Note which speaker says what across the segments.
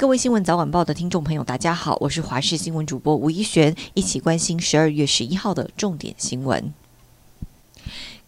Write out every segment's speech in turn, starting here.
Speaker 1: 各位新闻早晚报的听众朋友，大家好，我是华视新闻主播吴一璇，一起关心十二月十一号的重点新闻。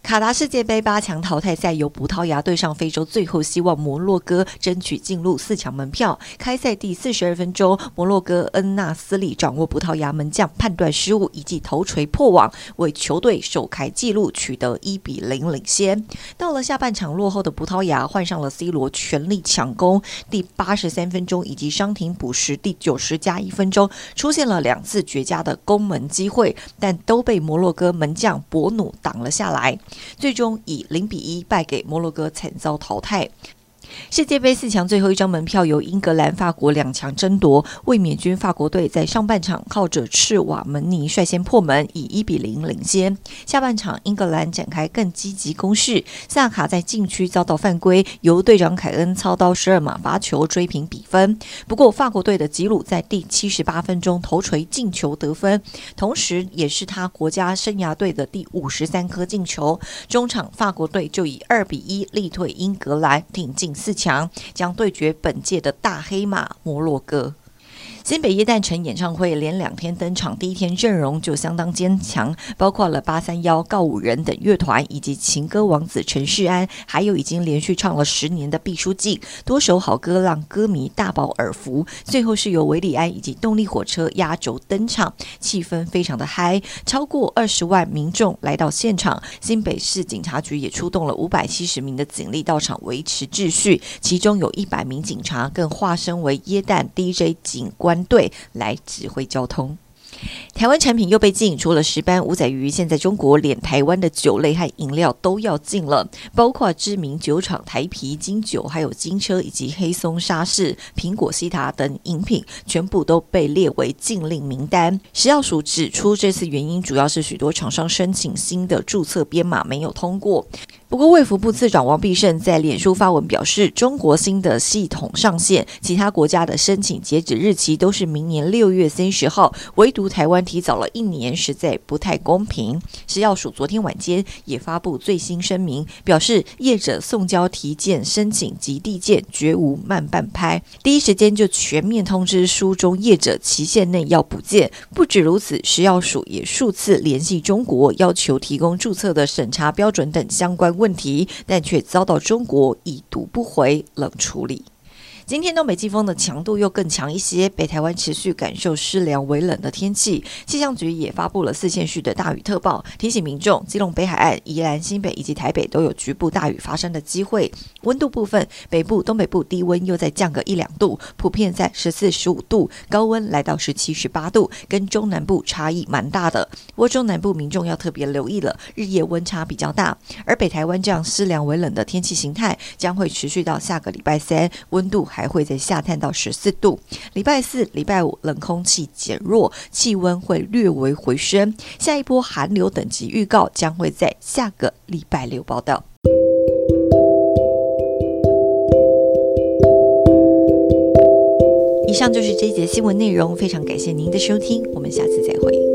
Speaker 1: 卡达世界杯八强淘汰赛由葡萄牙对上非洲最后希望摩洛哥，争取进入四强门票。开赛第四十二分钟，摩洛哥恩纳斯里掌握葡萄牙门将判断失误以及头锤破网，为球队首开纪录，取得一比零领先。到了下半场落后的葡萄牙换上了 C 罗全力抢攻，第八十三分钟以及伤停补时第九十加一分钟出现了两次绝佳的攻门机会，但都被摩洛哥门将博努挡了下来。最终以零比一败给摩洛哥，惨遭淘汰。世界杯四强最后一张门票由英格兰、法国两强争夺。卫冕军法国队在上半场靠着赤瓦门尼率先破门，以一比零领先。下半场英格兰展开更积极攻势，萨卡在禁区遭到犯规，由队长凯恩操刀十二码罚球追平比分。不过法国队的吉鲁在第七十八分钟头锤进球得分，同时也是他国家生涯队的第五十三颗进球。中场法国队就以二比一力退英格兰，挺进。四强将对决本届的大黑马摩洛哥。新北耶诞城演唱会连两天登场，第一天阵容就相当坚强，包括了八三幺、告五人等乐团，以及情歌王子陈势安，还有已经连续唱了十年的毕书尽，多首好歌让歌迷大饱耳福。最后是由韦礼安以及动力火车压轴登场，气氛非常的嗨，超过二十万民众来到现场，新北市警察局也出动了五百七十名的警力到场维持秩序，其中有一百名警察更化身为耶诞 DJ 警官。团队来指挥交通。台湾产品又被禁，除了石斑、五仔鱼，现在中国连台湾的酒类和饮料都要禁了，包括知名酒厂台啤、金酒，还有金车以及黑松沙士、苹果西塔等饮品，全部都被列为禁令名单。食药署指出，这次原因主要是许多厂商申请新的注册编码没有通过。不过，卫福部次长王必胜在脸书发文表示，中国新的系统上线，其他国家的申请截止日期都是明年六月三十号，唯独台湾提早了一年，实在不太公平。食药署昨天晚间也发布最新声明，表示业者送交提件申请及递件绝无慢半拍，第一时间就全面通知书中业者期限内要补件。不止如此，食药署也数次联系中国，要求提供注册的审查标准等相关问题，但却遭到中国已读不回，冷处理。今天东北季风的强度又更强一些，北台湾持续感受湿凉微冷的天气。气象局也发布了四县市的大雨特报，提醒民众，基隆北海岸、宜兰、新北以及台北都有局部大雨发生的机会。温度部分，北部、东北部低温又再降个一两度，普遍在十四、十五度，高温来到十七、十八度，跟中南部差异蛮大的。不过中南部民众要特别留意了，日夜温差比较大。而北台湾这样湿凉微冷的天气形态将会持续到下个礼拜三，温度还会再下探到十四度。礼拜四、礼拜五冷空气减弱，气温会略微回升。下一波寒流等级预告将会在下个礼拜六报道。以上就是这一节新闻内容，非常感谢您的收听，我们下次再会。